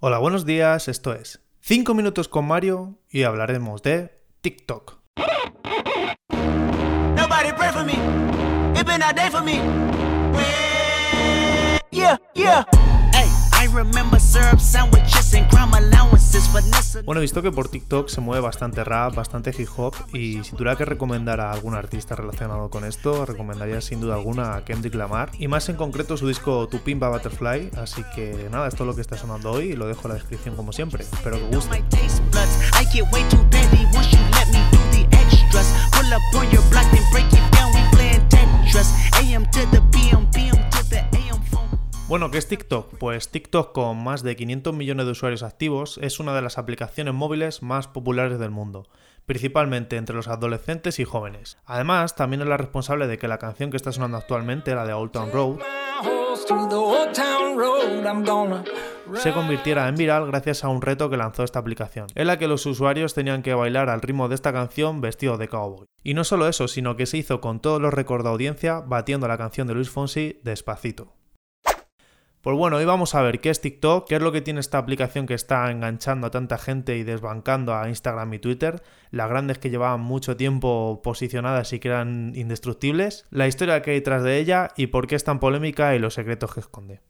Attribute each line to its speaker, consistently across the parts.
Speaker 1: Hola, buenos días, esto es 5 minutos con Mario y hablaremos de TikTok. Bueno, he visto que por TikTok se mueve bastante rap, bastante hip hop y si tuviera que recomendar a algún artista relacionado con esto, recomendaría sin duda alguna a Kendrick Lamar y más en concreto su disco Tu Pimpa Butterfly, así que nada, esto es lo que está sonando hoy y lo dejo en la descripción como siempre, espero que guste.
Speaker 2: AM to the PM,
Speaker 1: Bueno, ¿qué es TikTok? Pues TikTok con más de 500 millones de usuarios activos es una de las aplicaciones móviles más populares del mundo, principalmente entre los adolescentes y jóvenes. Además, también es la responsable de que la canción que está sonando actualmente, la de Old Town Road, se convirtiera en viral gracias a un reto que lanzó esta aplicación, en la que los usuarios tenían que bailar al ritmo de esta canción vestidos de cowboy. Y no solo eso, sino que se hizo con todos los récords de audiencia batiendo la canción de Luis Fonsi despacito. Pues bueno, hoy vamos a ver qué es TikTok, qué es lo que tiene esta aplicación que está enganchando a tanta gente y desbancando a Instagram y Twitter, las grandes que llevaban mucho tiempo posicionadas y que eran indestructibles, la historia que hay detrás de ella y por qué es tan polémica y los secretos que esconde.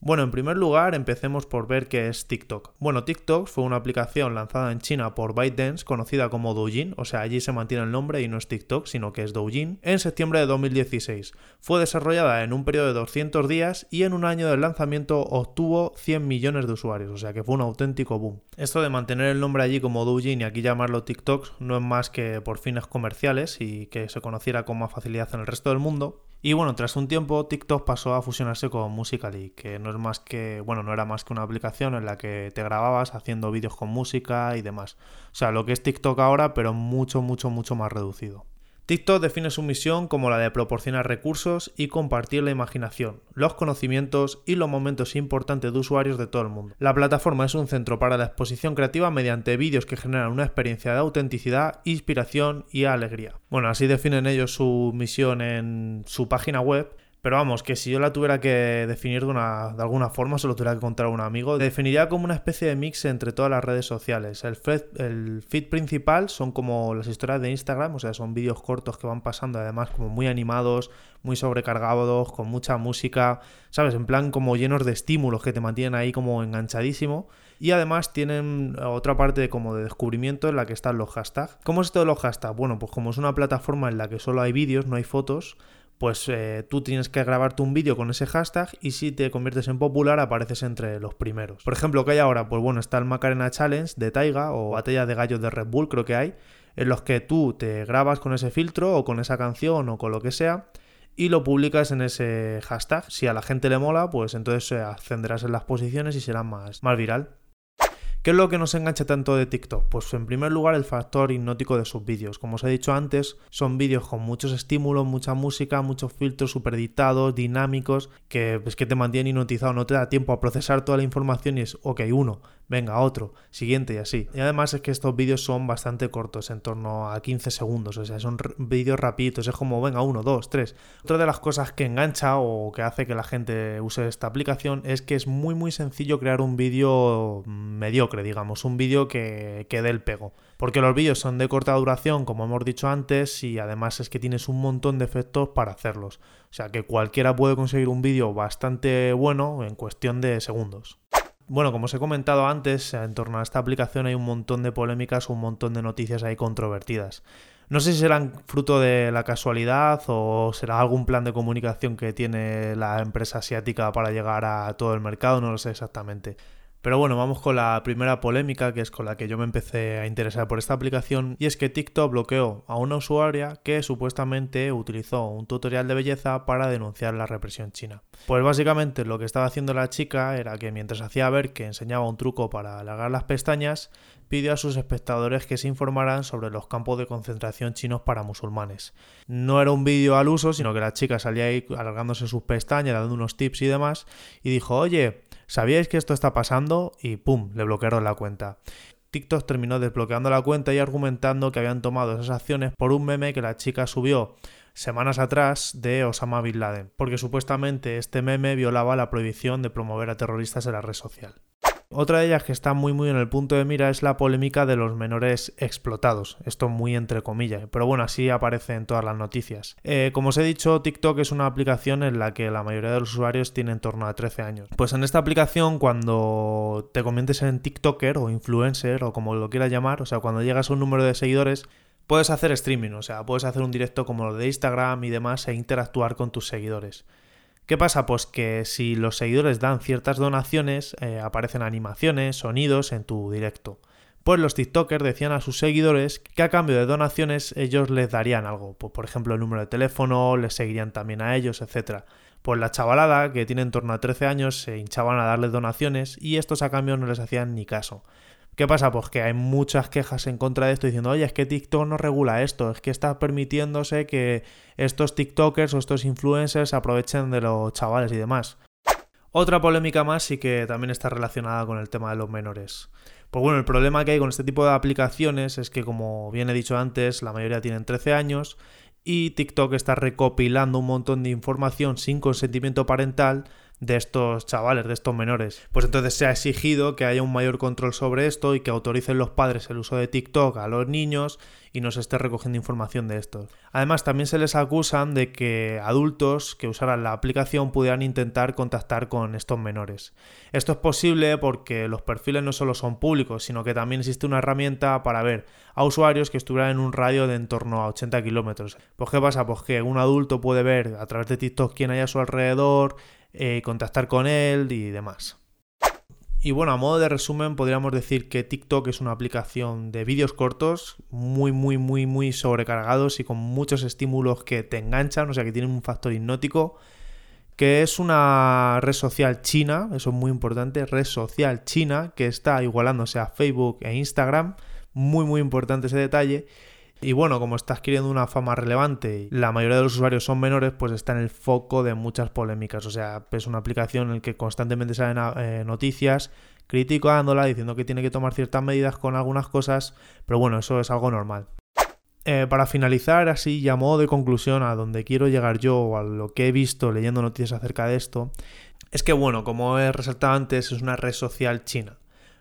Speaker 1: Bueno, en primer lugar, empecemos por ver qué es TikTok. Bueno, TikTok fue una aplicación lanzada en China por ByteDance, conocida como Douyin, o sea, allí se mantiene el nombre y no es TikTok, sino que es Douyin, en septiembre de 2016. Fue desarrollada en un periodo de 200 días y en un año del lanzamiento obtuvo 100 millones de usuarios, o sea que fue un auténtico boom. Esto de mantener el nombre allí como Douyin y aquí llamarlo TikTok no es más que por fines comerciales y que se conociera con más facilidad en el resto del mundo. Y bueno, tras un tiempo TikTok pasó a fusionarse con Musical.ly, que no es más que, bueno, no era más que una aplicación en la que te grababas haciendo vídeos con música y demás. O sea, lo que es TikTok ahora, pero mucho, mucho, mucho más reducido. TikTok define su misión como la de proporcionar recursos y compartir la imaginación, los conocimientos y los momentos importantes de usuarios de todo el mundo. La plataforma es un centro para la exposición creativa mediante vídeos que generan una experiencia de autenticidad, inspiración y alegría. Bueno, así definen ellos su misión en su página web pero vamos, que si yo la tuviera que definir de, una, de alguna forma, se lo tuviera que contar a un amigo, definiría como una especie de mix entre todas las redes sociales. El feed, el feed principal son como las historias de Instagram, o sea, son vídeos cortos que van pasando, además como muy animados, muy sobrecargados, con mucha música, ¿sabes? En plan como llenos de estímulos que te mantienen ahí como enganchadísimo. Y además tienen otra parte como de descubrimiento en la que están los hashtags. ¿Cómo es esto de los hashtags? Bueno, pues como es una plataforma en la que solo hay vídeos, no hay fotos, pues eh, tú tienes que grabarte un vídeo con ese hashtag y si te conviertes en popular apareces entre los primeros. Por ejemplo, ¿qué hay ahora? Pues bueno, está el Macarena Challenge de Taiga o Batalla de Gallos de Red Bull, creo que hay, en los que tú te grabas con ese filtro o con esa canción o con lo que sea y lo publicas en ese hashtag. Si a la gente le mola, pues entonces eh, ascenderás en las posiciones y será más, más viral. ¿Qué es lo que nos engancha tanto de TikTok? Pues en primer lugar el factor hipnótico de sus vídeos. Como os he dicho antes, son vídeos con muchos estímulos, mucha música, muchos filtros superditados, dinámicos, que, pues, que te mantienen hipnotizado, no te da tiempo a procesar toda la información y es, ok, uno, venga, otro, siguiente y así. Y además es que estos vídeos son bastante cortos, en torno a 15 segundos, o sea, son vídeos rapiditos, es como, venga, uno, dos, tres. Otra de las cosas que engancha o que hace que la gente use esta aplicación es que es muy muy sencillo crear un vídeo mediocre digamos, un vídeo que, que dé el pego. Porque los vídeos son de corta duración, como hemos dicho antes, y además es que tienes un montón de efectos para hacerlos. O sea que cualquiera puede conseguir un vídeo bastante bueno en cuestión de segundos. Bueno, como os he comentado antes, en torno a esta aplicación hay un montón de polémicas, un montón de noticias ahí controvertidas. No sé si serán fruto de la casualidad o será algún plan de comunicación que tiene la empresa asiática para llegar a todo el mercado, no lo sé exactamente. Pero bueno, vamos con la primera polémica, que es con la que yo me empecé a interesar por esta aplicación, y es que TikTok bloqueó a una usuaria que supuestamente utilizó un tutorial de belleza para denunciar la represión china. Pues básicamente lo que estaba haciendo la chica era que mientras hacía ver que enseñaba un truco para alargar las pestañas, pidió a sus espectadores que se informaran sobre los campos de concentración chinos para musulmanes. No era un vídeo al uso, sino que la chica salía ahí alargándose sus pestañas, dando unos tips y demás, y dijo, oye, ¿sabíais que esto está pasando? Y ¡pum! le bloquearon la cuenta. TikTok terminó desbloqueando la cuenta y argumentando que habían tomado esas acciones por un meme que la chica subió semanas atrás de Osama Bin Laden, porque supuestamente este meme violaba la prohibición de promover a terroristas en la red social. Otra de ellas que está muy muy en el punto de mira es la polémica de los menores explotados. Esto muy entre comillas, pero bueno, así aparece en todas las noticias. Eh, como os he dicho, TikTok es una aplicación en la que la mayoría de los usuarios tienen en torno a 13 años. Pues en esta aplicación, cuando te conviertes en TikToker o influencer o como lo quieras llamar, o sea, cuando llegas a un número de seguidores, puedes hacer streaming, o sea, puedes hacer un directo como lo de Instagram y demás e interactuar con tus seguidores. ¿Qué pasa? Pues que si los seguidores dan ciertas donaciones, eh, aparecen animaciones, sonidos en tu directo. Pues los TikTokers decían a sus seguidores que a cambio de donaciones ellos les darían algo, pues por ejemplo el número de teléfono, les seguirían también a ellos, etc. Pues la chavalada, que tiene en torno a 13 años, se hinchaban a darles donaciones y estos a cambio no les hacían ni caso. ¿Qué pasa? Pues que hay muchas quejas en contra de esto diciendo, oye, es que TikTok no regula esto, es que está permitiéndose que estos TikTokers o estos influencers aprovechen de los chavales y demás. Otra polémica más y que también está relacionada con el tema de los menores. Pues bueno, el problema que hay con este tipo de aplicaciones es que, como bien he dicho antes, la mayoría tienen 13 años y TikTok está recopilando un montón de información sin consentimiento parental de estos chavales, de estos menores. Pues entonces se ha exigido que haya un mayor control sobre esto y que autoricen los padres el uso de TikTok a los niños y no se esté recogiendo información de esto. Además, también se les acusan de que adultos que usaran la aplicación pudieran intentar contactar con estos menores. Esto es posible porque los perfiles no solo son públicos, sino que también existe una herramienta para ver a usuarios que estuvieran en un radio de en torno a 80 kilómetros. Pues ¿qué pasa? Pues que un adulto puede ver a través de TikTok quién hay a su alrededor, eh, contactar con él y demás. Y bueno, a modo de resumen, podríamos decir que TikTok es una aplicación de vídeos cortos, muy, muy, muy, muy sobrecargados y con muchos estímulos que te enganchan, o sea que tienen un factor hipnótico, que es una red social china, eso es muy importante, red social china, que está igualándose a Facebook e Instagram, muy, muy importante ese detalle, y bueno, como está adquiriendo una fama relevante y la mayoría de los usuarios son menores, pues está en el foco de muchas polémicas. O sea, es una aplicación en la que constantemente salen eh, noticias criticándola, diciendo que tiene que tomar ciertas medidas con algunas cosas, pero bueno, eso es algo normal. Eh, para finalizar, así modo de conclusión, a donde quiero llegar yo o a lo que he visto leyendo noticias acerca de esto, es que bueno, como he resaltado antes, es una red social china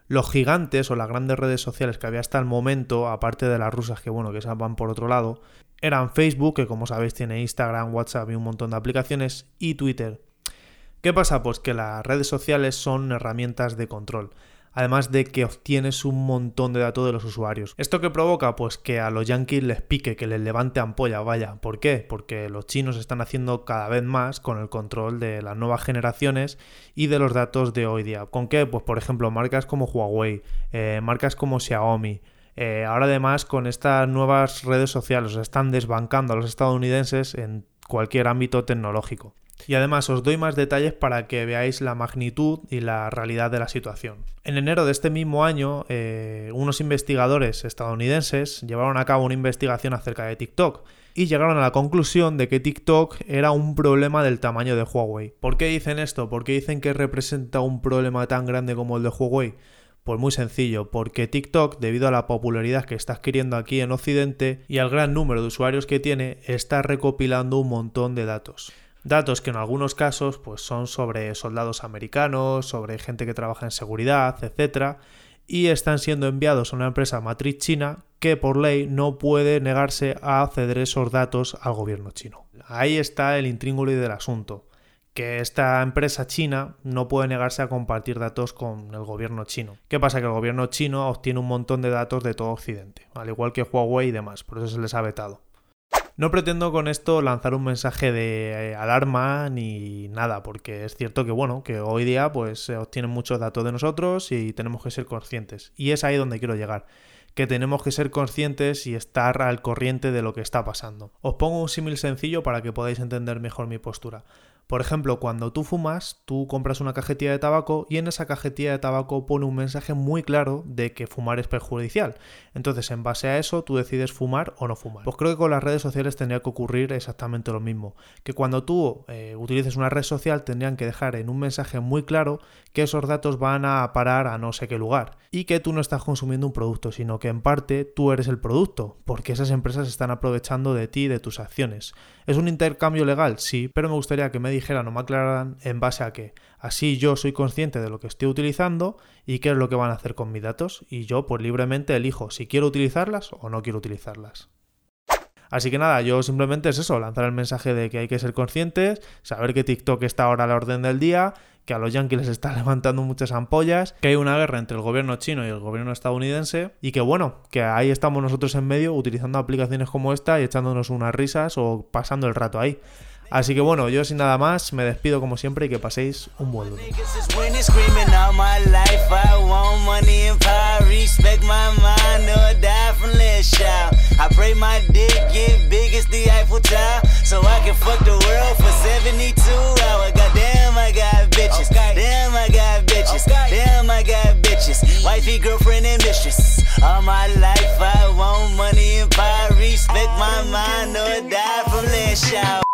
Speaker 1: los gigantes o las grandes redes sociales que había hasta el momento, aparte de las rusas que bueno, que se van por otro lado, eran Facebook, que como sabéis tiene Instagram, WhatsApp y un montón de aplicaciones, y Twitter. ¿Qué pasa? Pues que las redes sociales son herramientas de control además de que obtienes un montón de datos de los usuarios. ¿Esto qué provoca? Pues que a los yankees les pique, que les levante ampolla, vaya. ¿Por qué? Porque los chinos están haciendo cada vez más con el control de las nuevas generaciones y de los datos de hoy día. ¿Con qué? Pues por ejemplo, marcas como Huawei, eh, marcas como Xiaomi, eh, ahora además con estas nuevas redes sociales están desbancando a los estadounidenses en cualquier ámbito tecnológico. Y además os doy más detalles para que veáis la magnitud y la realidad de la situación. En enero de este mismo año, eh, unos investigadores estadounidenses llevaron a cabo una investigación acerca de TikTok y llegaron a la conclusión de que TikTok era un problema del tamaño de Huawei. ¿Por qué dicen esto? ¿Por qué dicen que representa un problema tan grande como el de Huawei? Pues muy sencillo, porque TikTok, debido a la popularidad que está adquiriendo aquí en Occidente y al gran número de usuarios que tiene, está recopilando un montón de datos. Datos que en algunos casos pues, son sobre soldados americanos, sobre gente que trabaja en seguridad, etc. Y están siendo enviados a una empresa matriz china que por ley no puede negarse a ceder esos datos al gobierno chino. Ahí está el intríngulo del asunto que esta empresa china no puede negarse a compartir datos con el gobierno chino. ¿Qué pasa? Que el gobierno chino obtiene un montón de datos de todo Occidente, al igual que Huawei y demás, por eso se les ha vetado. No pretendo con esto lanzar un mensaje de eh, alarma ni nada, porque es cierto que bueno, que hoy día pues se obtienen muchos datos de nosotros y tenemos que ser conscientes. Y es ahí donde quiero llegar que tenemos que ser conscientes y estar al corriente de lo que está pasando. Os pongo un símil sencillo para que podáis entender mejor mi postura. Por ejemplo, cuando tú fumas, tú compras una cajetilla de tabaco y en esa cajetilla de tabaco pone un mensaje muy claro de que fumar es perjudicial. Entonces, en base a eso, tú decides fumar o no fumar. Pues creo que con las redes sociales tendría que ocurrir exactamente lo mismo. Que cuando tú eh, utilices una red social, tendrían que dejar en un mensaje muy claro que esos datos van a parar a no sé qué lugar. Y que tú no estás consumiendo un producto, sino que en parte tú eres el producto, porque esas empresas están aprovechando de ti y de tus acciones. ¿Es un intercambio legal? Sí, pero me gustaría que me dijeran o me aclararan en base a qué. Así yo soy consciente de lo que estoy utilizando y qué es lo que van a hacer con mis datos y yo pues libremente elijo si quiero utilizarlas o no quiero utilizarlas. Así que nada, yo simplemente es eso, lanzar el mensaje de que hay que ser conscientes, saber que TikTok está ahora a la orden del día, que a los yankees les está levantando muchas ampollas, que hay una guerra entre el gobierno chino y el gobierno estadounidense y que bueno, que ahí estamos nosotros en medio utilizando aplicaciones como esta y echándonos unas risas o pasando el rato ahí. Así que bueno, yo sin nada más me despido como siempre y que paséis un buen lunes.
Speaker 2: Niggas is winning, screaming all my life. I want money and power, respect my mind, or die from less shout. I pray my dick get big as the Eiffel Tower, so I can fuck the world for 72 hours. Goddamn, I got bitches. Damn, I got bitches. Damn, I got bitches. Wifey, girlfriend, and mistress. All my life, I want money and power, respect my mind, or die from less shout.